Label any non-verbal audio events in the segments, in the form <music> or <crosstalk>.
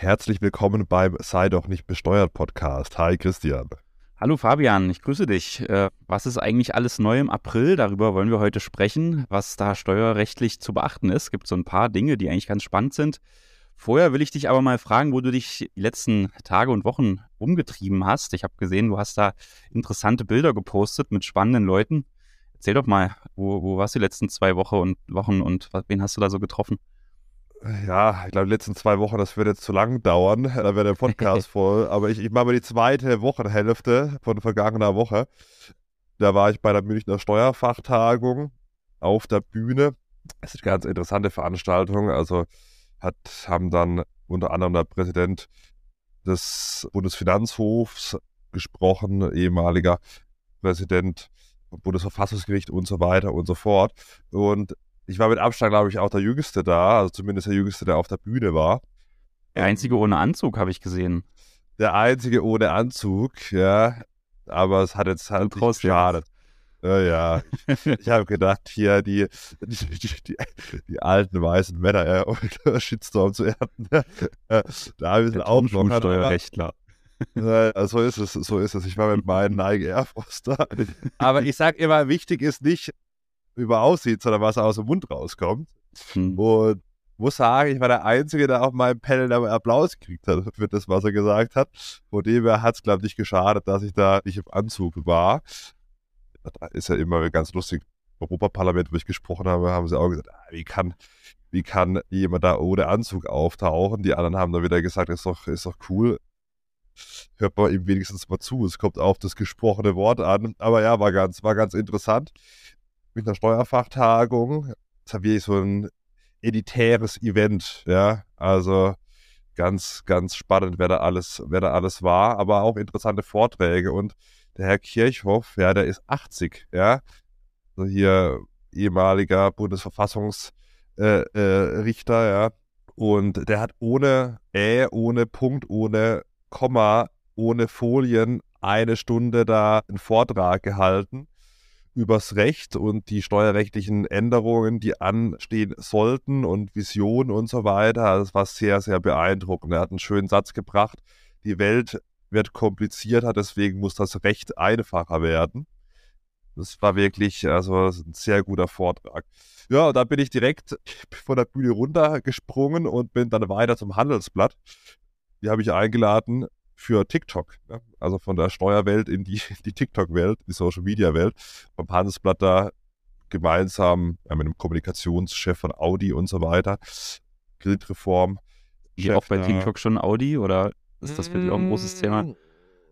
Herzlich willkommen beim Sei doch nicht besteuert Podcast. Hi Christian. Hallo Fabian, ich grüße dich. Äh, was ist eigentlich alles neu im April? Darüber wollen wir heute sprechen, was da steuerrechtlich zu beachten ist. Es gibt so ein paar Dinge, die eigentlich ganz spannend sind. Vorher will ich dich aber mal fragen, wo du dich die letzten Tage und Wochen umgetrieben hast. Ich habe gesehen, du hast da interessante Bilder gepostet mit spannenden Leuten. Erzähl doch mal, wo, wo warst du die letzten zwei Wochen und Wochen und wen hast du da so getroffen? Ja, ich glaube, die letzten zwei Wochen, das wird jetzt zu lang dauern. <laughs> Da wäre der Podcast <laughs> voll. Aber ich, ich mache mal die zweite Wochenhälfte von vergangener Woche. Da war ich bei der Münchner Steuerfachtagung auf der Bühne. Das ist eine ganz interessante Veranstaltung. Also hat, haben dann unter anderem der Präsident des Bundesfinanzhofs gesprochen, ehemaliger Präsident Bundesverfassungsgericht und so weiter und so fort. Und ich war mit Abstand, glaube ich, auch der Jüngste da, also zumindest der Jüngste, der auf der Bühne war. Der Einzige ohne Anzug, habe ich gesehen. Der Einzige ohne Anzug, ja. Aber es hat jetzt halt nicht geschadet. Ja, ja. <laughs> Ich, ich habe gedacht, hier die, die, die, die, alten weißen Männer ja, <laughs> unter Shitstorm zu ernten. Ja, da müssen auch noch Steuerrechtler. Ja, so ist es, so ist es. Ich war mit meinen Nike Air Force da. <laughs> Aber ich sage immer, wichtig ist nicht, man aussieht, sondern was aus dem Mund rauskommt. Hm. Und muss sagen, ich war der Einzige, der auf meinem Panel Applaus gekriegt hat für das, was er gesagt hat. Von dem her hat es, glaube ich, nicht geschadet, dass ich da nicht im Anzug war da ist ja immer ganz lustig. Im Europaparlament, wo ich gesprochen habe, haben sie auch gesagt, ah, wie kann, wie kann jemand da ohne Anzug auftauchen? Die anderen haben dann wieder gesagt, ist doch, ist doch cool. Hört man ihm wenigstens mal zu. Es kommt auf das gesprochene Wort an. Aber ja, war ganz, war ganz interessant. Mit einer Steuerfachtagung. Jetzt haben wir so ein editäres Event, ja. Also ganz, ganz spannend, wer da alles, wer da alles war, aber auch interessante Vorträge und der Herr Kirchhoff, ja, der ist 80, ja. Also hier ehemaliger Bundesverfassungsrichter, äh, äh, ja. Und der hat ohne Ä, ohne Punkt, ohne Komma, ohne Folien eine Stunde da einen Vortrag gehalten übers Recht und die steuerrechtlichen Änderungen, die anstehen sollten und Visionen und so weiter. Das war sehr, sehr beeindruckend. Er hat einen schönen Satz gebracht. Die Welt wird komplizierter, deswegen muss das Recht einfacher werden. Das war wirklich also ein sehr guter Vortrag. Ja, da bin ich direkt von der Bühne runtergesprungen und bin dann weiter zum Handelsblatt. Die habe ich eingeladen für TikTok. Ne? Also von der Steuerwelt in die, <laughs> die TikTok-Welt, die Social-Media-Welt. Vom Handelsblatt da gemeinsam ja, mit dem Kommunikationschef von Audi und so weiter. Gridreform. Wie auch bei TikTok schon Audi oder ist das für dich auch ein großes Thema? Mm,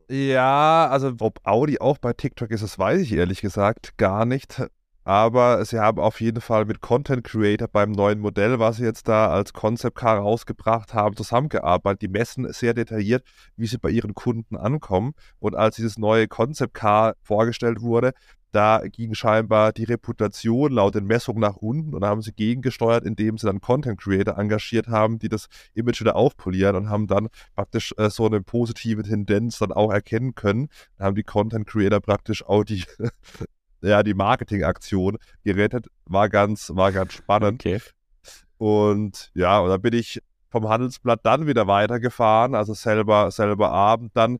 ja, also ob Audi auch bei TikTok ist, das weiß ich ehrlich gesagt gar nicht. Aber sie haben auf jeden Fall mit Content Creator beim neuen Modell, was sie jetzt da als Concept Car rausgebracht haben, zusammengearbeitet. Die messen sehr detailliert, wie sie bei ihren Kunden ankommen. Und als dieses neue Concept Car vorgestellt wurde, da ging scheinbar die Reputation laut den Messungen nach unten und haben sie gegengesteuert, indem sie dann Content Creator engagiert haben, die das Image wieder aufpolieren und haben dann praktisch äh, so eine positive Tendenz dann auch erkennen können. Da haben die Content Creator praktisch auch die, ja, die Marketingaktion gerettet. War ganz, war ganz spannend. Okay. Und ja, und da bin ich vom Handelsblatt dann wieder weitergefahren, also selber, selber Abend dann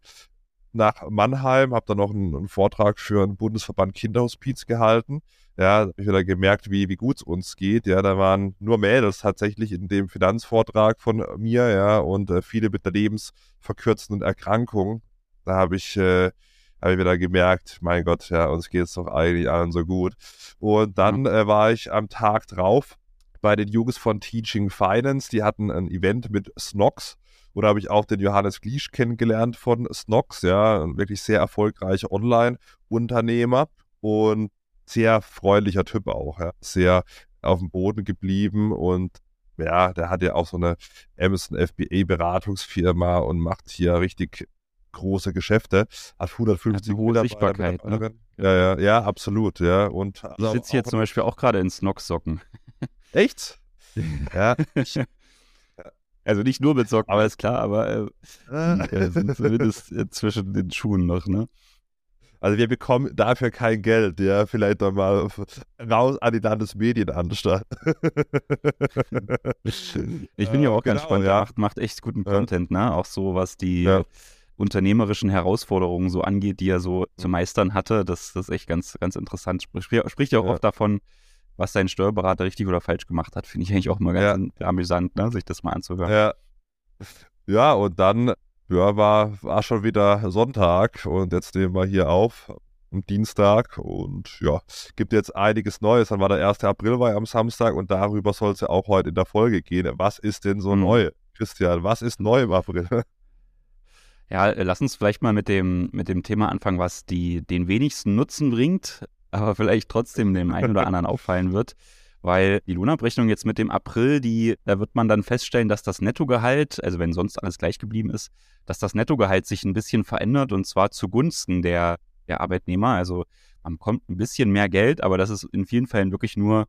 nach Mannheim, habe dann noch einen, einen, Vortrag für einen Bundesverband Kinderhospiz gehalten. Ja, habe ich wieder gemerkt, wie, wie gut es uns geht. Ja, da waren nur Mädels tatsächlich in dem Finanzvortrag von mir, ja, und äh, viele mit der lebensverkürzenden Erkrankung. Da habe ich, äh, hab ich wieder gemerkt, mein Gott, ja, uns geht es doch eigentlich allen so gut. Und dann äh, war ich am Tag drauf bei den Jungs von Teaching Finance. Die hatten ein Event mit Snox. Oder habe ich auch den Johannes Gliesch kennengelernt von Snox, ja, ein wirklich sehr erfolgreicher Online-Unternehmer und sehr freundlicher Typ auch, ja. Sehr auf dem Boden geblieben und ja, der hat ja auch so eine Amazon FBA Beratungsfirma und macht hier richtig große Geschäfte, hat 150 hat hohe Sichtbarkeit. Ne? Ja, ja, ja, absolut, ja. Und ich also sitze hier zum Beispiel auch gerade in Snox-Socken. <laughs> Echt? ja, <laughs> also nicht nur mit Socken, aber ist klar, aber äh, ja, sind zumindest äh, zwischen den Schuhen noch, ne? Also wir bekommen dafür kein Geld, ja, vielleicht dann mal raus an die Landesmedienanstalt. <laughs> ich bin ja auch ganz genau, spannend, ja. macht, macht echt guten Content, ne? Auch so, was die ja. Unternehmerischen Herausforderungen so angeht, die er so mhm. zu meistern hatte. Das, das ist echt ganz, ganz interessant. Sprich, spricht ja auch oft davon, was sein Steuerberater richtig oder falsch gemacht hat. Finde ich eigentlich auch mal ganz amüsant, ne? sich das mal anzuhören. Ja. Ja, und dann ja, war, war schon wieder Sonntag und jetzt nehmen wir hier auf am Dienstag und ja, gibt jetzt einiges Neues. Dann war der 1. April war ja am Samstag und darüber soll es ja auch heute in der Folge gehen. Was ist denn so mhm. neu? Christian, was ist neu im April? Ja, lass uns vielleicht mal mit dem, mit dem Thema anfangen, was die, den wenigsten Nutzen bringt, <laughs> aber vielleicht trotzdem dem einen oder anderen auffallen wird weil die Lohnabrechnung jetzt mit dem April, die, da wird man dann feststellen, dass das Nettogehalt, also wenn sonst alles gleich geblieben ist, dass das Nettogehalt sich ein bisschen verändert und zwar zugunsten der, der Arbeitnehmer. Also man bekommt ein bisschen mehr Geld, aber das ist in vielen Fällen wirklich nur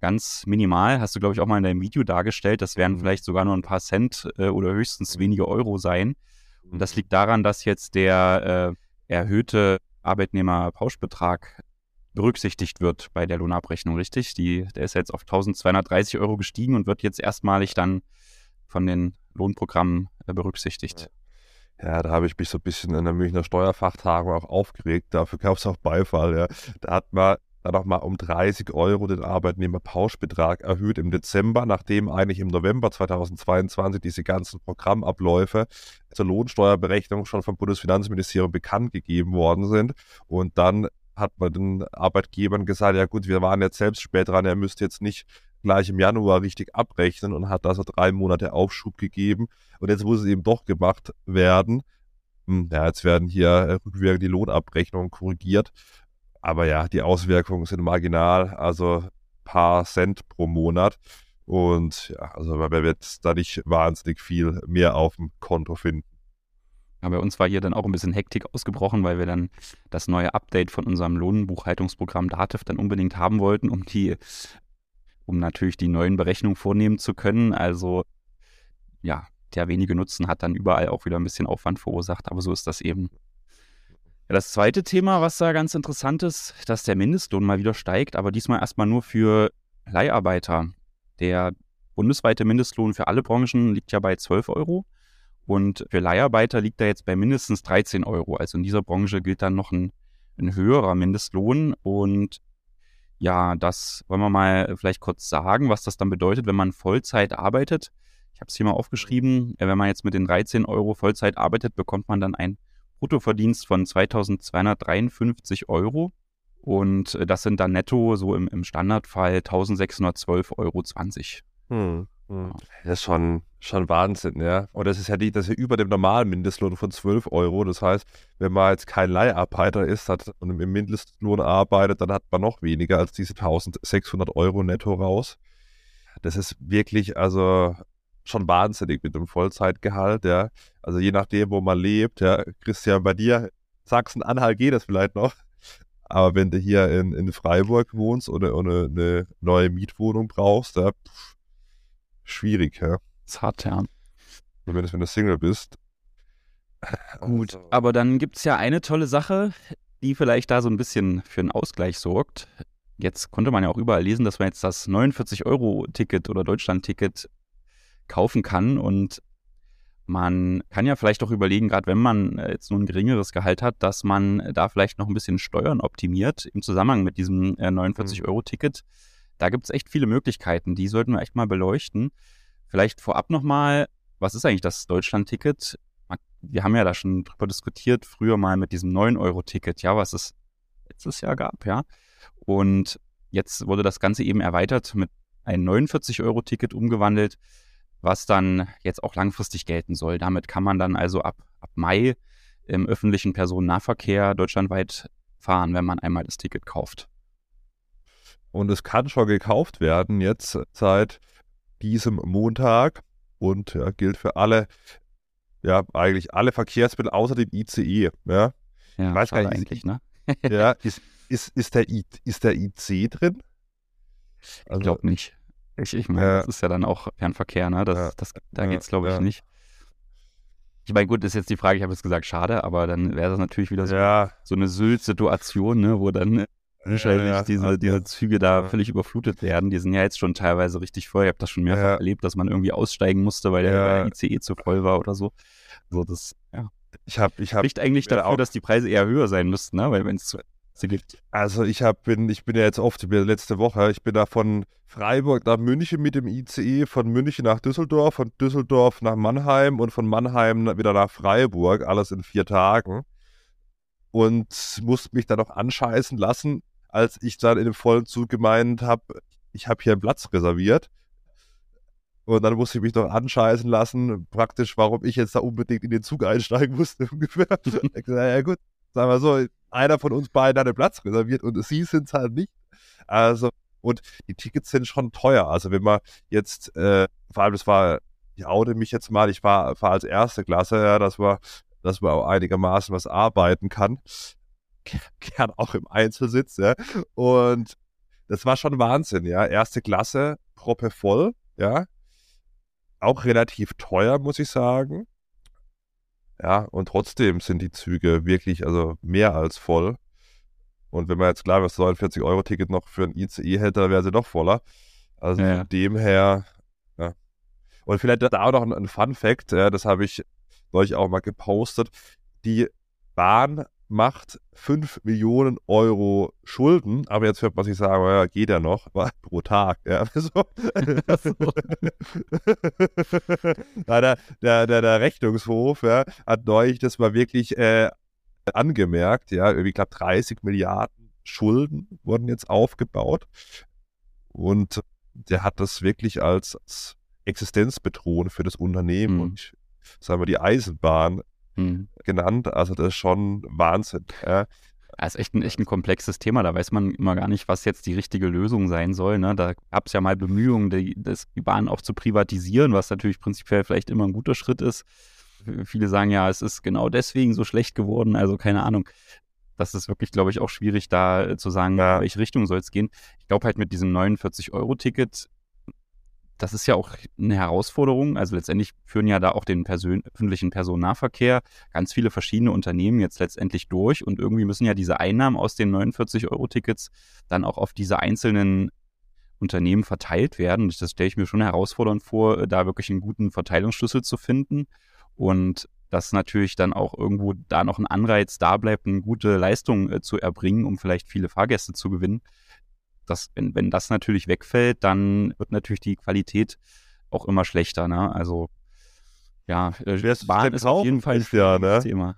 ganz minimal. Hast du, glaube ich, auch mal in deinem Video dargestellt. Das werden mhm. vielleicht sogar nur ein paar Cent äh, oder höchstens wenige Euro sein. Und das liegt daran, dass jetzt der äh, erhöhte Arbeitnehmerpauschbetrag berücksichtigt wird bei der Lohnabrechnung, richtig? Die, der ist jetzt auf 1230 Euro gestiegen und wird jetzt erstmalig dann von den Lohnprogrammen äh, berücksichtigt. Ja, da habe ich mich so ein bisschen in der Münchner Steuerfachtagung auch aufgeregt. Dafür gab es auch Beifall. Ja. Da hat man dann nochmal um 30 Euro den Arbeitnehmerpauschbetrag erhöht im Dezember, nachdem eigentlich im November 2022 diese ganzen Programmabläufe zur Lohnsteuerberechnung schon vom Bundesfinanzministerium bekannt gegeben worden sind. Und dann hat man den Arbeitgebern gesagt, ja gut, wir waren jetzt selbst spät dran, er müsste jetzt nicht gleich im Januar richtig abrechnen und hat also drei Monate Aufschub gegeben. Und jetzt muss es eben doch gemacht werden. Hm, ja, jetzt werden hier rückwirkend die Lohnabrechnungen korrigiert. Aber ja, die Auswirkungen sind marginal, also paar Cent pro Monat. Und ja, also man wird da nicht wahnsinnig viel mehr auf dem Konto finden. Ja, bei uns war hier dann auch ein bisschen Hektik ausgebrochen, weil wir dann das neue Update von unserem Lohnbuchhaltungsprogramm Dativ dann unbedingt haben wollten, um die, um natürlich die neuen Berechnungen vornehmen zu können. Also ja, der wenige Nutzen hat dann überall auch wieder ein bisschen Aufwand verursacht, aber so ist das eben. Ja, das zweite Thema, was da ganz interessant ist, dass der Mindestlohn mal wieder steigt, aber diesmal erstmal nur für Leiharbeiter. Der bundesweite Mindestlohn für alle Branchen liegt ja bei 12 Euro. Und für Leiharbeiter liegt er jetzt bei mindestens 13 Euro. Also in dieser Branche gilt dann noch ein, ein höherer Mindestlohn. Und ja, das wollen wir mal vielleicht kurz sagen, was das dann bedeutet, wenn man Vollzeit arbeitet. Ich habe es hier mal aufgeschrieben. Wenn man jetzt mit den 13 Euro Vollzeit arbeitet, bekommt man dann einen Bruttoverdienst von 2253 Euro. Und das sind dann netto so im, im Standardfall 1612,20 Euro. Hm. Hm. Das ist schon, schon Wahnsinn, ja. Und das ist ja die, das ist ja über dem normalen Mindestlohn von 12 Euro. Das heißt, wenn man jetzt kein Leiharbeiter ist hat, und im Mindestlohn arbeitet, dann hat man noch weniger als diese 1600 Euro netto raus. Das ist wirklich, also schon wahnsinnig mit dem Vollzeitgehalt, ja. Also je nachdem, wo man lebt, ja. Christian, bei dir, Sachsen-Anhalt geht das vielleicht noch. Aber wenn du hier in, in Freiburg wohnst oder, oder eine neue Mietwohnung brauchst, ja, pff, schwierig, ja. Das hart, ja. Zumindest wenn du Single bist. Gut, also. aber dann gibt es ja eine tolle Sache, die vielleicht da so ein bisschen für einen Ausgleich sorgt. Jetzt konnte man ja auch überall lesen, dass man jetzt das 49-Euro-Ticket oder Deutschland-Ticket kaufen kann. Und man kann ja vielleicht auch überlegen, gerade wenn man jetzt nur ein geringeres Gehalt hat, dass man da vielleicht noch ein bisschen Steuern optimiert im Zusammenhang mit diesem 49-Euro-Ticket. Mhm da gibt es echt viele Möglichkeiten, die sollten wir echt mal beleuchten. Vielleicht vorab nochmal, was ist eigentlich das Deutschland-Ticket? Wir haben ja da schon drüber diskutiert, früher mal mit diesem 9-Euro-Ticket, ja, was es letztes Jahr gab, ja. Und jetzt wurde das Ganze eben erweitert mit einem 49-Euro-Ticket umgewandelt, was dann jetzt auch langfristig gelten soll. Damit kann man dann also ab, ab Mai im öffentlichen Personennahverkehr deutschlandweit fahren, wenn man einmal das Ticket kauft. Und es kann schon gekauft werden jetzt seit diesem Montag und ja, gilt für alle, ja, eigentlich alle Verkehrsmittel außer dem ICE. Ja, ja ich weiß gar nicht, eigentlich, ne? ja, <laughs> ist, ist, ist, der I, ist der IC drin? Also, ich glaube nicht. Ich, ich meine, ja. das ist ja dann auch Fernverkehr, ne? Das, das, da geht es, glaube ich, nicht. Ich meine, gut, ist jetzt die Frage, ich habe jetzt gesagt, schade, aber dann wäre das natürlich wieder so, ja. so eine Sylt-Situation, ne, wo dann wahrscheinlich ja, ja. diese, diese Züge da ja. völlig überflutet werden. Die sind ja jetzt schon teilweise richtig voll. Ich habe das schon mehrfach erlebt, dass man irgendwie aussteigen musste, weil der ICE zu voll war oder so. So, das, ja. Ich habe, ich habe. Spricht eigentlich dafür, auch, dass die Preise eher höher sein müssten, ne? Weil wenn es zu. Also ich hab, bin, ich bin ja jetzt oft, letzte Woche, ich bin da von Freiburg nach München mit dem ICE, von München nach Düsseldorf, von Düsseldorf nach Mannheim und von Mannheim wieder nach Freiburg, alles in vier Tagen. Und musste mich dann noch anscheißen lassen, als ich dann in dem vollen Zug gemeint habe, ich habe hier einen Platz reserviert. Und dann musste ich mich noch anscheißen lassen, praktisch, warum ich jetzt da unbedingt in den Zug einsteigen musste, <laughs> ungefähr. ja gut, sagen wir so, einer von uns beiden hat einen Platz reserviert und sie sind es halt nicht. Also, und die Tickets sind schon teuer. Also, wenn man jetzt, äh, vor allem, das war, ich oute mich jetzt mal, ich war, war als erste Klasse, ja, dass man, dass man auch einigermaßen was arbeiten kann. Gern auch im Einzelsitz, ja. Und das war schon Wahnsinn, ja. Erste Klasse, proppe voll, ja auch relativ teuer, muss ich sagen. Ja, und trotzdem sind die Züge wirklich, also mehr als voll. Und wenn man jetzt klar das 49-Euro-Ticket noch für ein ICE hätte, dann wäre sie noch voller. Also ja. von dem her, ja. Und vielleicht da auch noch ein, ein Fun-Fact, ja, das habe ich euch auch mal gepostet. Die Bahn macht 5 Millionen Euro Schulden, aber jetzt hört man sich sagen, ja, geht ja noch, <laughs> pro Tag. Ja, <laughs> so. <laughs> der, der, der, der Rechnungshof ja, hat neulich das mal wirklich äh, angemerkt, ja, irgendwie, glaube, 30 Milliarden Schulden wurden jetzt aufgebaut und der hat das wirklich als, als Existenzbedrohung für das Unternehmen mhm. und sagen wir die Eisenbahn mhm. genannt. Also das ist schon Wahnsinn. Ja. Das ist echt ein, echt ein komplexes Thema. Da weiß man immer gar nicht, was jetzt die richtige Lösung sein soll. Ne? Da gab es ja mal Bemühungen, die, das, die Bahn auch zu privatisieren, was natürlich prinzipiell vielleicht immer ein guter Schritt ist. Viele sagen ja, es ist genau deswegen so schlecht geworden. Also keine Ahnung. Das ist wirklich, glaube ich, auch schwierig, da zu sagen, ja. in welche Richtung soll es gehen. Ich glaube halt mit diesem 49-Euro-Ticket das ist ja auch eine Herausforderung. Also letztendlich führen ja da auch den Persön öffentlichen Personennahverkehr ganz viele verschiedene Unternehmen jetzt letztendlich durch und irgendwie müssen ja diese Einnahmen aus den 49-Euro-Tickets dann auch auf diese einzelnen Unternehmen verteilt werden. Das stelle ich mir schon herausfordernd vor, da wirklich einen guten Verteilungsschlüssel zu finden und dass natürlich dann auch irgendwo da noch ein Anreiz da bleibt, eine gute Leistung äh, zu erbringen, um vielleicht viele Fahrgäste zu gewinnen das, wenn, wenn das natürlich wegfällt, dann wird natürlich die Qualität auch immer schlechter. Ne? Also ja, äh, Bahn ist auf jeden Fall ein ja, ne? Thema.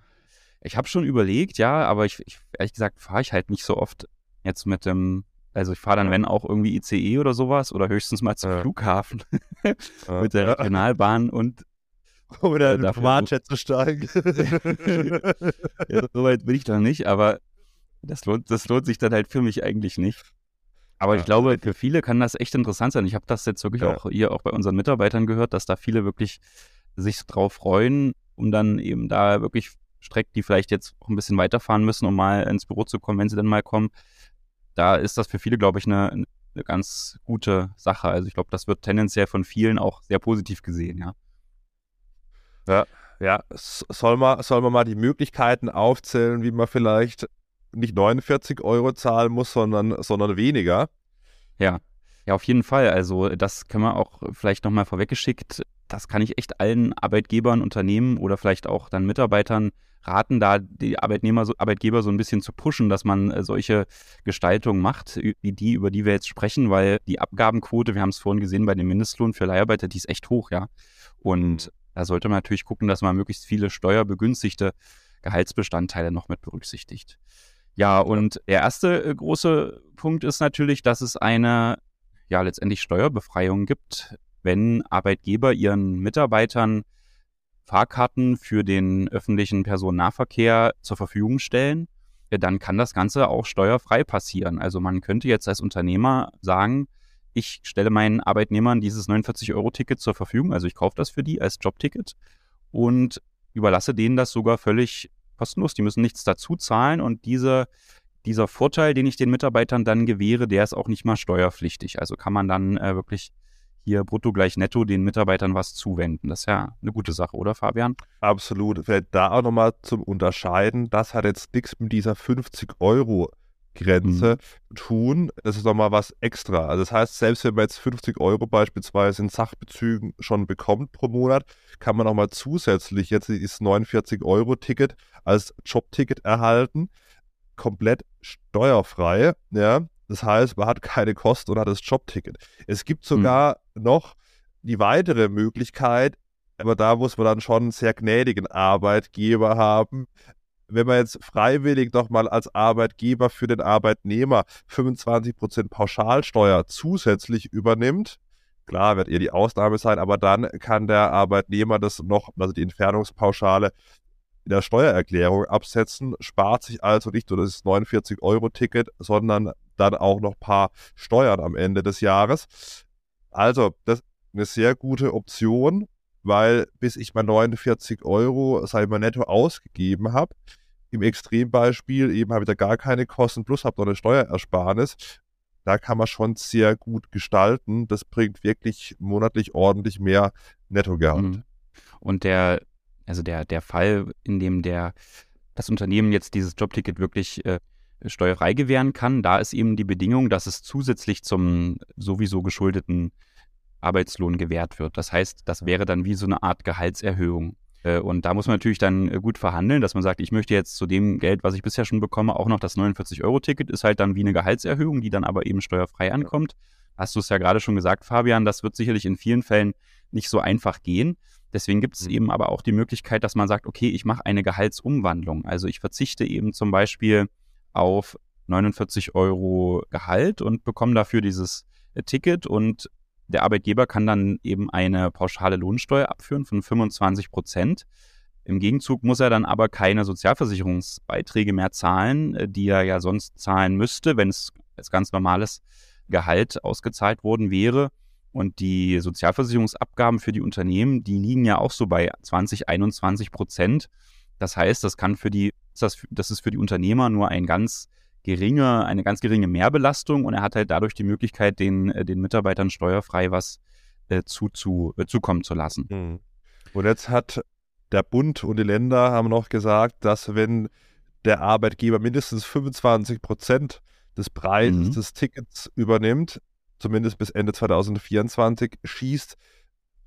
Ich habe schon überlegt, ja, aber ich, ich ehrlich gesagt fahre ich halt nicht so oft jetzt mit dem, also ich fahre dann, wenn auch irgendwie ICE oder sowas oder höchstens mal zum ja. Flughafen <laughs> mit der Regionalbahn und oder <laughs> in den Privatjet zu steigen. <laughs> ja, so weit bin ich da nicht, aber das lohnt, das lohnt sich dann halt für mich eigentlich nicht. Aber ja. ich glaube, für viele kann das echt interessant sein. Ich habe das jetzt wirklich ja. auch hier auch bei unseren Mitarbeitern gehört, dass da viele wirklich sich drauf freuen, um dann eben da wirklich Strecken, die vielleicht jetzt auch ein bisschen weiterfahren müssen, um mal ins Büro zu kommen, wenn sie dann mal kommen. Da ist das für viele, glaube ich, eine, eine ganz gute Sache. Also ich glaube, das wird tendenziell von vielen auch sehr positiv gesehen, ja. Ja, ja. Soll man, soll man mal die Möglichkeiten aufzählen, wie man vielleicht nicht 49 Euro zahlen muss, sondern, sondern weniger. Ja. Ja, auf jeden Fall. Also das können wir auch vielleicht nochmal vorweggeschickt. Das kann ich echt allen Arbeitgebern, Unternehmen oder vielleicht auch dann Mitarbeitern raten, da die Arbeitnehmer, Arbeitgeber so ein bisschen zu pushen, dass man äh, solche Gestaltungen macht, wie die, über die wir jetzt sprechen, weil die Abgabenquote, wir haben es vorhin gesehen bei dem Mindestlohn für Leiharbeiter, die ist echt hoch, ja. Und mhm. da sollte man natürlich gucken, dass man möglichst viele steuerbegünstigte Gehaltsbestandteile noch mit berücksichtigt. Ja, und der erste äh, große Punkt ist natürlich, dass es eine, ja, letztendlich Steuerbefreiung gibt, wenn Arbeitgeber ihren Mitarbeitern Fahrkarten für den öffentlichen Personennahverkehr zur Verfügung stellen, dann kann das Ganze auch steuerfrei passieren. Also man könnte jetzt als Unternehmer sagen, ich stelle meinen Arbeitnehmern dieses 49-Euro-Ticket zur Verfügung, also ich kaufe das für die als Jobticket und überlasse denen das sogar völlig kostenlos, die müssen nichts dazu zahlen und diese, dieser Vorteil, den ich den Mitarbeitern dann gewähre, der ist auch nicht mal steuerpflichtig. Also kann man dann äh, wirklich hier brutto gleich netto den Mitarbeitern was zuwenden. Das ist ja eine gute Sache, oder Fabian? Absolut. Vielleicht da auch nochmal zum Unterscheiden. Das hat jetzt nichts mit dieser 50 Euro Grenze mhm. tun. Das ist nochmal was extra. Also das heißt, selbst wenn man jetzt 50 Euro beispielsweise in Sachbezügen schon bekommt pro Monat, kann man nochmal zusätzlich jetzt dieses 49 Euro Ticket als Jobticket erhalten. Komplett steuerfrei. Ja, das heißt, man hat keine Kosten und hat das Jobticket. Es gibt hm. sogar mhm. noch die weitere Möglichkeit, aber da muss man dann schon einen sehr gnädigen Arbeitgeber haben. Wenn man jetzt freiwillig nochmal als Arbeitgeber für den Arbeitnehmer 25% Pauschalsteuer zusätzlich übernimmt, klar wird ihr die Ausnahme sein, aber dann kann der Arbeitnehmer das noch, also die Entfernungspauschale in der Steuererklärung absetzen, spart sich also nicht nur das 49-Euro-Ticket, sondern dann auch noch ein paar Steuern am Ende des Jahres. Also, das ist eine sehr gute Option, weil bis ich mal 49 Euro, sag ich mal, netto ausgegeben habe, im Extrembeispiel eben habe ich da gar keine Kosten, plus habe noch eine Steuerersparnis. Da kann man schon sehr gut gestalten. Das bringt wirklich monatlich ordentlich mehr Nettogehalt. Mhm. Und der also der, der Fall, in dem der, das Unternehmen jetzt dieses Jobticket wirklich äh, steuerfrei gewähren kann, da ist eben die Bedingung, dass es zusätzlich zum sowieso geschuldeten Arbeitslohn gewährt wird. Das heißt, das wäre dann wie so eine Art Gehaltserhöhung. Äh, und da muss man natürlich dann äh, gut verhandeln, dass man sagt, ich möchte jetzt zu dem Geld, was ich bisher schon bekomme, auch noch das 49-Euro-Ticket, ist halt dann wie eine Gehaltserhöhung, die dann aber eben steuerfrei ankommt. Hast du es ja gerade schon gesagt, Fabian, das wird sicherlich in vielen Fällen nicht so einfach gehen. Deswegen gibt es mhm. eben aber auch die Möglichkeit, dass man sagt, okay, ich mache eine Gehaltsumwandlung. Also ich verzichte eben zum Beispiel auf 49 Euro Gehalt und bekomme dafür dieses äh, Ticket und der Arbeitgeber kann dann eben eine pauschale Lohnsteuer abführen von 25 Prozent. Im Gegenzug muss er dann aber keine Sozialversicherungsbeiträge mehr zahlen, äh, die er ja sonst zahlen müsste, wenn es als ganz normales Gehalt ausgezahlt worden wäre. Und die Sozialversicherungsabgaben für die Unternehmen, die liegen ja auch so bei 20, 21 Prozent. Das heißt, das kann für die, das, das ist für die Unternehmer nur ein ganz geringe, eine ganz geringe Mehrbelastung und er hat halt dadurch die Möglichkeit, den, äh, den Mitarbeitern steuerfrei was äh, zu, zu, äh, zukommen zu lassen. Mhm. Und jetzt hat der Bund und die Länder haben noch gesagt, dass wenn der Arbeitgeber mindestens 25 Prozent des Preises mhm. des Tickets übernimmt, zumindest bis Ende 2024, schießt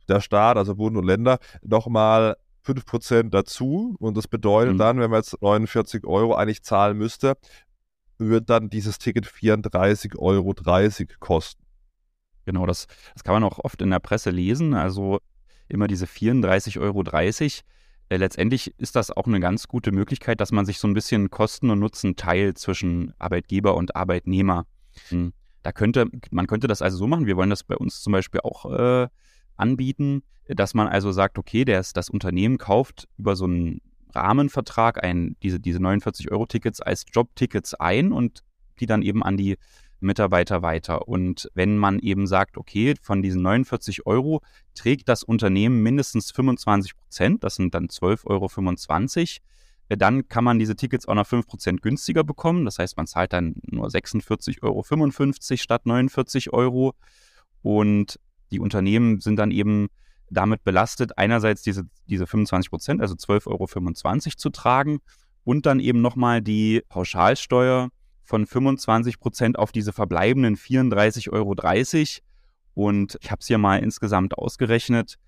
der Staat, also Bund und Länder, nochmal 5% dazu. Und das bedeutet mhm. dann, wenn man jetzt 49 Euro eigentlich zahlen müsste, wird dann dieses Ticket 34,30 Euro kosten. Genau, das, das kann man auch oft in der Presse lesen. Also immer diese 34,30 Euro. Äh, letztendlich ist das auch eine ganz gute Möglichkeit, dass man sich so ein bisschen Kosten und Nutzen teilt zwischen Arbeitgeber und Arbeitnehmer. Mhm. Da könnte, man könnte das also so machen, wir wollen das bei uns zum Beispiel auch äh, anbieten, dass man also sagt, okay, das, das Unternehmen kauft über so einen Rahmenvertrag ein, diese, diese 49-Euro-Tickets als Jobtickets ein und die dann eben an die Mitarbeiter weiter. Und wenn man eben sagt, okay, von diesen 49 Euro trägt das Unternehmen mindestens 25 Prozent, das sind dann 12,25 Euro, äh, dann kann man diese Tickets auch noch 5% günstiger bekommen. Das heißt, man zahlt dann nur 46,55 Euro statt 49 Euro. Und die Unternehmen sind dann eben damit belastet, einerseits diese, diese 25% also 12,25 Euro zu tragen und dann eben nochmal die Pauschalsteuer von 25% auf diese verbleibenden 34,30 Euro. Und ich habe es hier mal insgesamt ausgerechnet.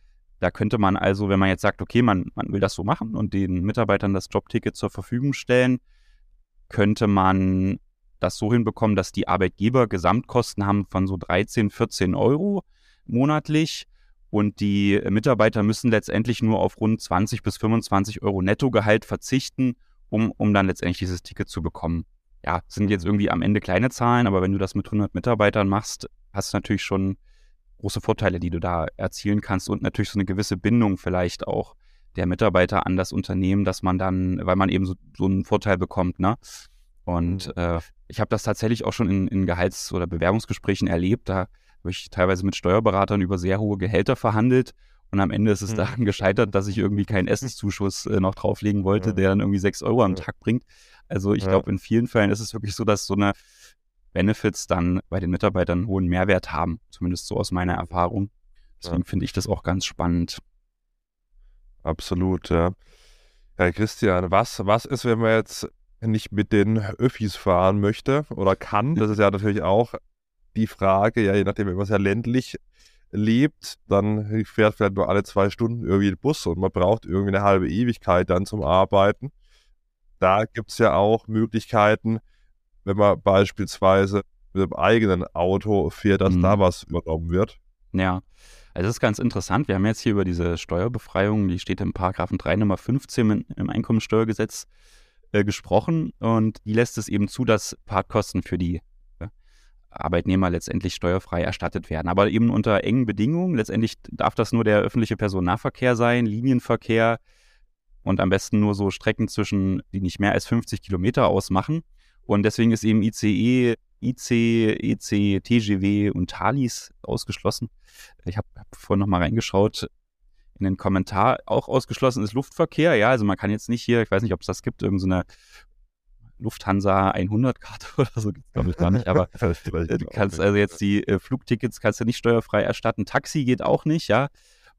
Da könnte man also, wenn man jetzt sagt, okay, man, man will das so machen und den Mitarbeitern das Jobticket zur Verfügung stellen, könnte man das so hinbekommen, dass die Arbeitgeber Gesamtkosten haben von so 13, 14 Euro monatlich und die Mitarbeiter müssen letztendlich nur auf rund 20 bis 25 Euro Nettogehalt verzichten, um, um dann letztendlich dieses Ticket zu bekommen. Ja, sind jetzt irgendwie am Ende kleine Zahlen, aber wenn du das mit 100 Mitarbeitern machst, hast du natürlich schon große Vorteile, die du da erzielen kannst und natürlich so eine gewisse Bindung vielleicht auch der Mitarbeiter an das Unternehmen, dass man dann, weil man eben so, so einen Vorteil bekommt, ne? Und mhm. äh, ich habe das tatsächlich auch schon in, in Gehalts- oder Bewerbungsgesprächen erlebt. Da habe ich teilweise mit Steuerberatern über sehr hohe Gehälter verhandelt. Und am Ende ist es mhm. daran gescheitert, dass ich irgendwie keinen Essenszuschuss äh, noch drauflegen wollte, der dann irgendwie sechs Euro am Tag bringt. Also ich glaube, in vielen Fällen ist es wirklich so, dass so eine Benefits dann bei den Mitarbeitern einen hohen Mehrwert haben, zumindest so aus meiner Erfahrung. Deswegen ja. finde ich das auch ganz spannend. Absolut, ja. Herr Christian, was, was ist, wenn man jetzt nicht mit den Öffis fahren möchte oder kann? Das ist ja natürlich auch die Frage, ja, je nachdem, wenn man sehr ländlich lebt, dann fährt vielleicht nur alle zwei Stunden irgendwie ein Bus und man braucht irgendwie eine halbe Ewigkeit dann zum Arbeiten. Da gibt es ja auch Möglichkeiten, wenn man beispielsweise mit dem eigenen Auto fährt, dass mhm. da was übernommen wird. Ja, also das ist ganz interessant. Wir haben jetzt hier über diese Steuerbefreiung, die steht im Paragraphen 3 Nummer 15 im Einkommensteuergesetz äh, gesprochen und die lässt es eben zu, dass Fahrtkosten für die Arbeitnehmer letztendlich steuerfrei erstattet werden. Aber eben unter engen Bedingungen. Letztendlich darf das nur der öffentliche Personennahverkehr sein, Linienverkehr und am besten nur so Strecken zwischen, die nicht mehr als 50 Kilometer ausmachen. Und deswegen ist eben ICE IC, EC, TGW und Thalys ausgeschlossen. Ich habe hab vorhin nochmal reingeschaut. In den Kommentar auch ausgeschlossen ist Luftverkehr. Ja, also man kann jetzt nicht hier, ich weiß nicht, ob es das gibt, irgendeine so Lufthansa 100-Karte <laughs> oder so gibt es, glaube ich, gar nicht. Aber <laughs> äh, du kannst also jetzt die äh, Flugtickets kannst du nicht steuerfrei erstatten. Taxi geht auch nicht, ja.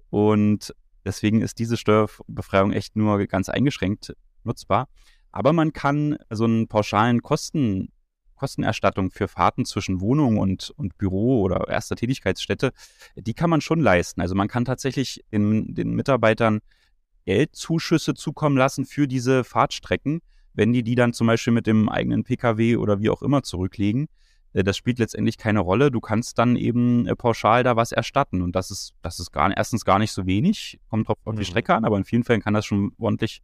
Und deswegen ist diese Steuerbefreiung echt nur ganz eingeschränkt nutzbar. Aber man kann so einen pauschalen Kosten Kostenerstattung für Fahrten zwischen Wohnung und, und Büro oder erster Tätigkeitsstätte, die kann man schon leisten. Also man kann tatsächlich den, den Mitarbeitern Geldzuschüsse zukommen lassen für diese Fahrtstrecken, wenn die die dann zum Beispiel mit dem eigenen Pkw oder wie auch immer zurücklegen. Äh, das spielt letztendlich keine Rolle. Du kannst dann eben äh, pauschal da was erstatten. Und das ist, das ist gar, erstens gar nicht so wenig, kommt drauf auf die mhm. Strecke an, aber in vielen Fällen kann das schon ordentlich,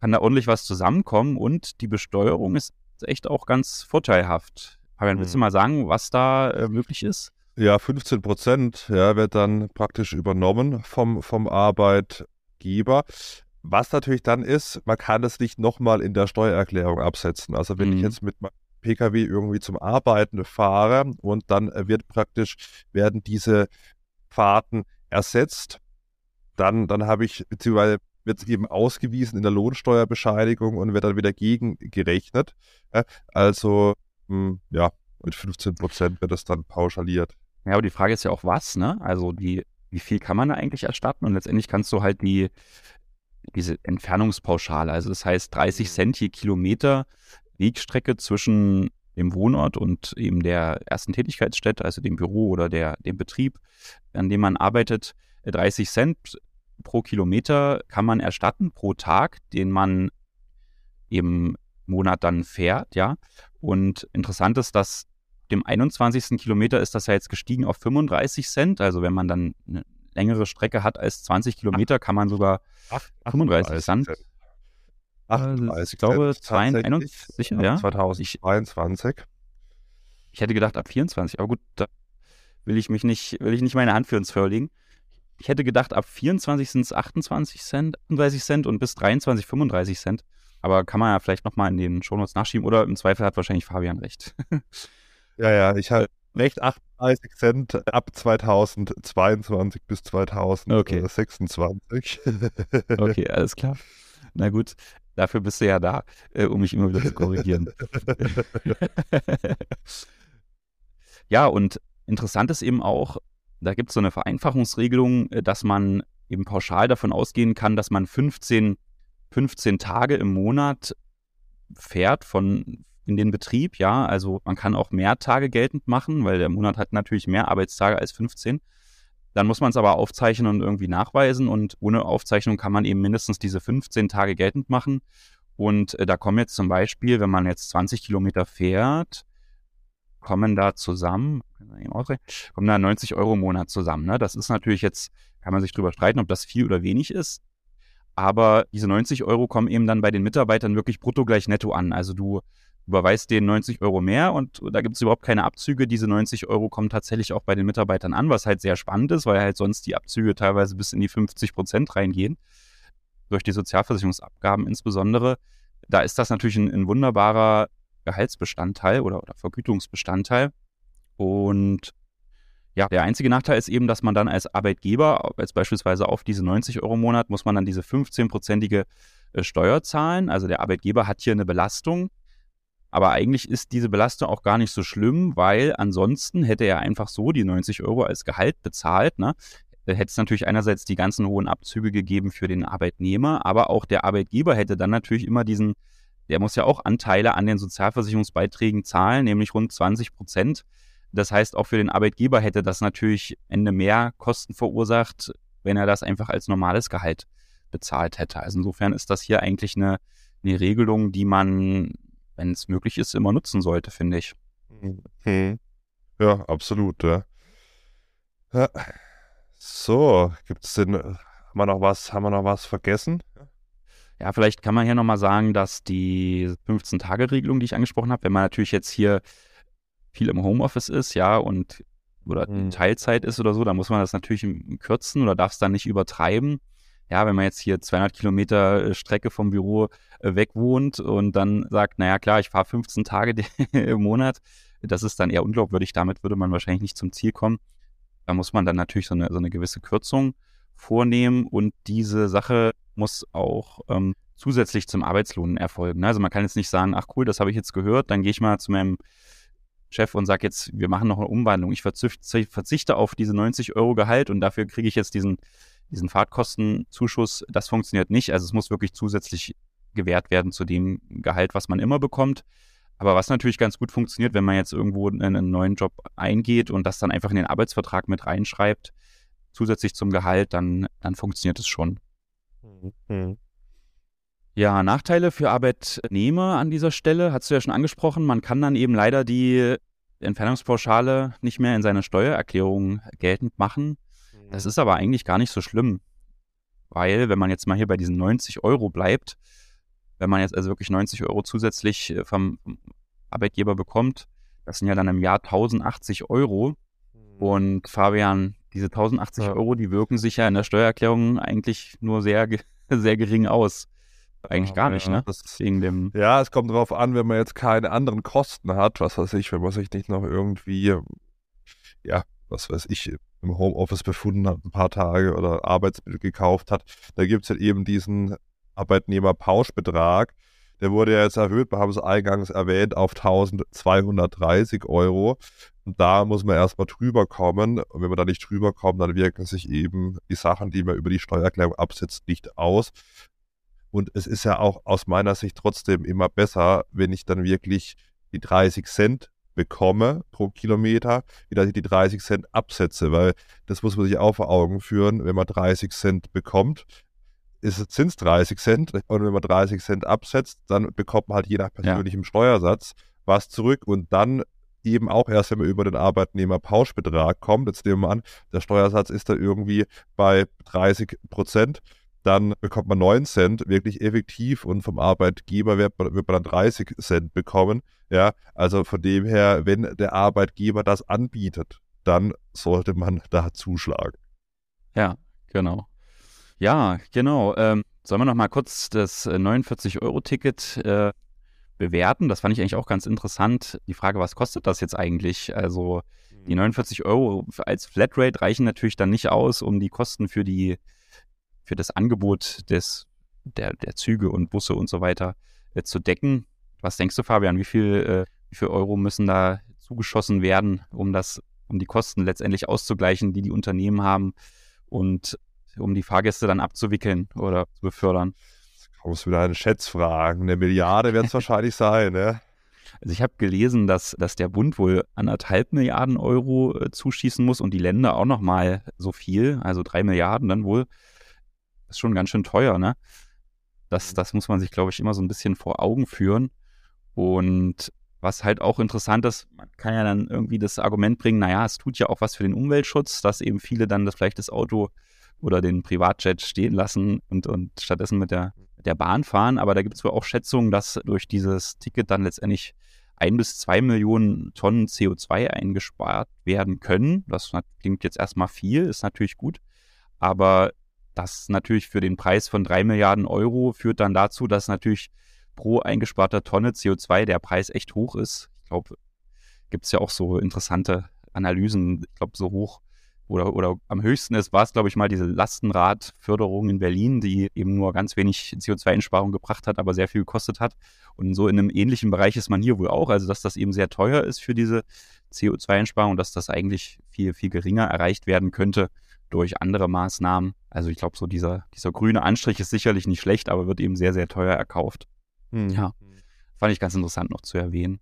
kann da ordentlich was zusammenkommen. Und die Besteuerung ist echt auch ganz vorteilhaft. Fabian, willst du mhm. mal sagen, was da äh, möglich ist? Ja, 15 Prozent ja, wird dann praktisch übernommen vom, vom Arbeitgeber. Was natürlich dann ist, man kann es nicht nochmal in der Steuererklärung absetzen. Also wenn mhm. ich jetzt mit meinem Pkw irgendwie zum Arbeiten fahre und dann wird praktisch, werden diese Fahrten ersetzt, dann, dann habe ich, beziehungsweise wird es eben ausgewiesen in der Lohnsteuerbescheinigung und wird dann wieder gegengerechnet. Also hm, ja, mit 15 Prozent wird das dann pauschaliert. Ja, aber die Frage ist ja auch was, ne? Also die, wie viel kann man da eigentlich erstatten? Und letztendlich kannst du halt die, diese Entfernungspauschale, also das heißt 30 mhm. Cent je Kilometer Wegstrecke zwischen dem Wohnort und eben der ersten Tätigkeitsstätte, also dem Büro oder der, dem Betrieb, an dem man arbeitet, 30 Cent pro Kilometer kann man erstatten pro Tag, den man im Monat dann fährt, ja. Und interessant ist, dass dem 21. Kilometer ist das ja jetzt gestiegen auf 35 Cent. Also wenn man dann eine längere Strecke hat als 20 Kilometer, kann man sogar 35 Cent. 38 ich glaube, 21, sicher, ja? 2022. Ich, ich hätte gedacht ab 24, aber gut, da will ich mich nicht, will ich nicht meine Hand für ins Feuer legen. Ich hätte gedacht, ab 24 sind es 28 Cent, 38 Cent und bis 23 35 Cent. Aber kann man ja vielleicht nochmal in den Shownotes nachschieben oder im Zweifel hat wahrscheinlich Fabian recht. ja, ja, ich habe recht 38 Cent ab 2022 bis 2026. Okay, <laughs> okay alles klar. Na gut, dafür bist du ja da, äh, um mich immer wieder zu korrigieren. <laughs> ja, und interessant ist eben auch, da gibt es so eine Vereinfachungsregelung, äh, dass man eben pauschal davon ausgehen kann, dass man 15, 15 Tage im Monat fährt von in den Betrieb, ja, also man kann auch mehr Tage geltend machen, weil der Monat hat natürlich mehr Arbeitstage als 15. Dann muss man es aber aufzeichnen und irgendwie nachweisen und ohne Aufzeichnung kann man eben mindestens diese 15 Tage geltend machen. Und äh, da kommen jetzt zum Beispiel, wenn man jetzt 20 Kilometer fährt, kommen da zusammen, kommen da 90 Euro im Monat zusammen. Ne? Das ist natürlich jetzt, kann man sich drüber streiten, ob das viel oder wenig ist. Aber diese 90 Euro kommen eben dann bei den Mitarbeitern wirklich brutto gleich netto an. Also du überweist denen 90 Euro mehr und da gibt es überhaupt keine Abzüge. Diese 90 Euro kommen tatsächlich auch bei den Mitarbeitern an, was halt sehr spannend ist, weil halt sonst die Abzüge teilweise bis in die 50 Prozent reingehen. Durch die Sozialversicherungsabgaben insbesondere. Da ist das natürlich ein, ein wunderbarer Gehaltsbestandteil oder, oder Vergütungsbestandteil. Und ja, der einzige Nachteil ist eben, dass man dann als Arbeitgeber, als beispielsweise auf diese 90 Euro im Monat, muss man dann diese 15-prozentige äh, Steuer zahlen. Also der Arbeitgeber hat hier eine Belastung. Aber eigentlich ist diese Belastung auch gar nicht so schlimm, weil ansonsten hätte er einfach so die 90 Euro als Gehalt bezahlt. Ne? hätte es natürlich einerseits die ganzen hohen Abzüge gegeben für den Arbeitnehmer, aber auch der Arbeitgeber hätte dann natürlich immer diesen, der muss ja auch Anteile an den Sozialversicherungsbeiträgen zahlen, nämlich rund 20 Prozent. Das heißt, auch für den Arbeitgeber hätte das natürlich Ende mehr Kosten verursacht, wenn er das einfach als normales Gehalt bezahlt hätte. Also insofern ist das hier eigentlich eine, eine Regelung, die man, wenn es möglich ist, immer nutzen sollte, finde ich. Mhm. Ja, absolut. Ja. ja. So, gibt es denn, haben wir noch was, haben wir noch was vergessen? Ja, vielleicht kann man hier nochmal sagen, dass die 15-Tage-Regelung, die ich angesprochen habe, wenn man natürlich jetzt hier viel im Homeoffice ist, ja, und oder mhm. Teilzeit ist oder so, dann muss man das natürlich kürzen oder darf es dann nicht übertreiben. Ja, wenn man jetzt hier 200 Kilometer äh, Strecke vom Büro äh, weg wohnt und dann sagt, naja klar, ich fahre 15 Tage <laughs> im Monat, das ist dann eher unglaubwürdig. Damit würde man wahrscheinlich nicht zum Ziel kommen. Da muss man dann natürlich so eine, so eine gewisse Kürzung vornehmen und diese Sache muss auch ähm, zusätzlich zum Arbeitslohn erfolgen. Ne? Also man kann jetzt nicht sagen, ach cool, das habe ich jetzt gehört, dann gehe ich mal zu meinem Chef und sage jetzt, wir machen noch eine Umwandlung. Ich verzichte auf diese 90 Euro Gehalt und dafür kriege ich jetzt diesen, diesen Fahrtkostenzuschuss. Das funktioniert nicht. Also es muss wirklich zusätzlich gewährt werden zu dem Gehalt, was man immer bekommt. Aber was natürlich ganz gut funktioniert, wenn man jetzt irgendwo in einen neuen Job eingeht und das dann einfach in den Arbeitsvertrag mit reinschreibt, zusätzlich zum Gehalt, dann, dann funktioniert es schon. Mhm. Ja, Nachteile für Arbeitnehmer an dieser Stelle, hast du ja schon angesprochen. Man kann dann eben leider die Entfernungspauschale nicht mehr in seiner Steuererklärung geltend machen. Das ist aber eigentlich gar nicht so schlimm, weil wenn man jetzt mal hier bei diesen 90 Euro bleibt, wenn man jetzt also wirklich 90 Euro zusätzlich äh, vom Arbeitgeber bekommt, das sind ja dann im Jahr 1080 Euro. Mhm. Und Fabian, diese 1080 ja. Euro, die wirken sich ja in der Steuererklärung eigentlich nur sehr, <laughs> sehr gering aus. Eigentlich gar nicht, ja, ne? Das, Wegen dem ja, es kommt darauf an, wenn man jetzt keine anderen Kosten hat, was weiß ich, wenn man sich nicht noch irgendwie, ja, was weiß ich, im Homeoffice befunden hat, ein paar Tage oder Arbeitsmittel gekauft hat, da gibt es ja eben diesen Arbeitnehmerpauschbetrag. Der wurde ja jetzt erhöht, wir haben es eingangs erwähnt, auf 1230 Euro. Und da muss man erstmal drüber kommen. Und wenn man da nicht drüber kommt, dann wirken sich eben die Sachen, die man über die Steuererklärung absetzt, nicht aus. Und es ist ja auch aus meiner Sicht trotzdem immer besser, wenn ich dann wirklich die 30 Cent bekomme pro Kilometer, wie dass ich die 30 Cent absetze, weil das muss man sich auch vor Augen führen, wenn man 30 Cent bekommt, sind es 30 Cent. Und wenn man 30 Cent absetzt, dann bekommt man halt je nach persönlichem ja. Steuersatz was zurück. Und dann eben auch erst, wenn man über den Arbeitnehmerpauschbetrag kommt, jetzt nehmen wir an, der Steuersatz ist da irgendwie bei 30 Prozent, dann bekommt man 9 Cent wirklich effektiv und vom Arbeitgeber wird man, wird man dann 30 Cent bekommen. Ja, also von dem her, wenn der Arbeitgeber das anbietet, dann sollte man da zuschlagen. Ja, genau. Ja, genau. Ähm, sollen wir noch mal kurz das 49-Euro-Ticket äh, äh, bewerten? Das fand ich eigentlich auch ganz interessant. Die Frage, was kostet das jetzt eigentlich? Also die 49 mhm. Euro als Flatrate reichen natürlich dann nicht aus, um die Kosten für die für das Angebot des der, der Züge und Busse und so weiter äh, zu decken. Was denkst du, Fabian? Wie viel, äh, wie viel Euro müssen da zugeschossen werden, um das, um die Kosten letztendlich auszugleichen, die die Unternehmen haben? Und um die Fahrgäste dann abzuwickeln oder zu befördern. Kommst du wieder eine Schätzfragen. Eine Milliarde wird es <laughs> wahrscheinlich sein, ne? Also ich habe gelesen, dass, dass der Bund wohl anderthalb Milliarden Euro äh, zuschießen muss und die Länder auch nochmal so viel, also drei Milliarden dann wohl. Ist schon ganz schön teuer, ne? Das, das muss man sich, glaube ich, immer so ein bisschen vor Augen führen. Und was halt auch interessant ist, man kann ja dann irgendwie das Argument bringen, naja, es tut ja auch was für den Umweltschutz, dass eben viele dann das vielleicht das Auto oder den Privatjet stehen lassen und, und stattdessen mit der, mit der Bahn fahren. Aber da gibt es wohl auch Schätzungen, dass durch dieses Ticket dann letztendlich ein bis zwei Millionen Tonnen CO2 eingespart werden können. Das klingt jetzt erstmal viel, ist natürlich gut. Aber das natürlich für den Preis von drei Milliarden Euro führt dann dazu, dass natürlich pro eingesparter Tonne CO2 der Preis echt hoch ist. Ich glaube, gibt es ja auch so interessante Analysen. Ich glaube, so hoch oder, oder am höchsten ist, war es, glaube ich, mal diese Lastenradförderung in Berlin, die eben nur ganz wenig CO2-Einsparung gebracht hat, aber sehr viel gekostet hat. Und so in einem ähnlichen Bereich ist man hier wohl auch, also dass das eben sehr teuer ist für diese CO2-Einsparung, dass das eigentlich viel, viel geringer erreicht werden könnte durch andere Maßnahmen. Also ich glaube, so dieser, dieser grüne Anstrich ist sicherlich nicht schlecht, aber wird eben sehr, sehr teuer erkauft. Mhm. Ja, fand ich ganz interessant noch zu erwähnen.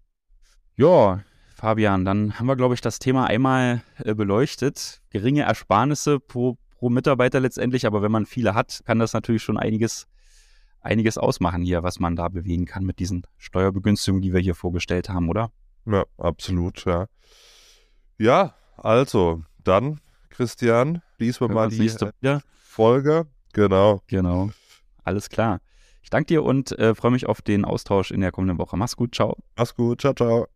Ja, Fabian, dann haben wir, glaube ich, das Thema einmal äh, beleuchtet. Geringe Ersparnisse pro, pro Mitarbeiter letztendlich, aber wenn man viele hat, kann das natürlich schon einiges, einiges ausmachen hier, was man da bewegen kann mit diesen Steuerbegünstigungen, die wir hier vorgestellt haben, oder? Ja, absolut, ja. Ja, also, dann, Christian, lies wir mal die äh, Folge. Genau. Genau. Alles klar. Ich danke dir und äh, freue mich auf den Austausch in der kommenden Woche. Mach's gut, ciao. Mach's gut, ciao, ciao.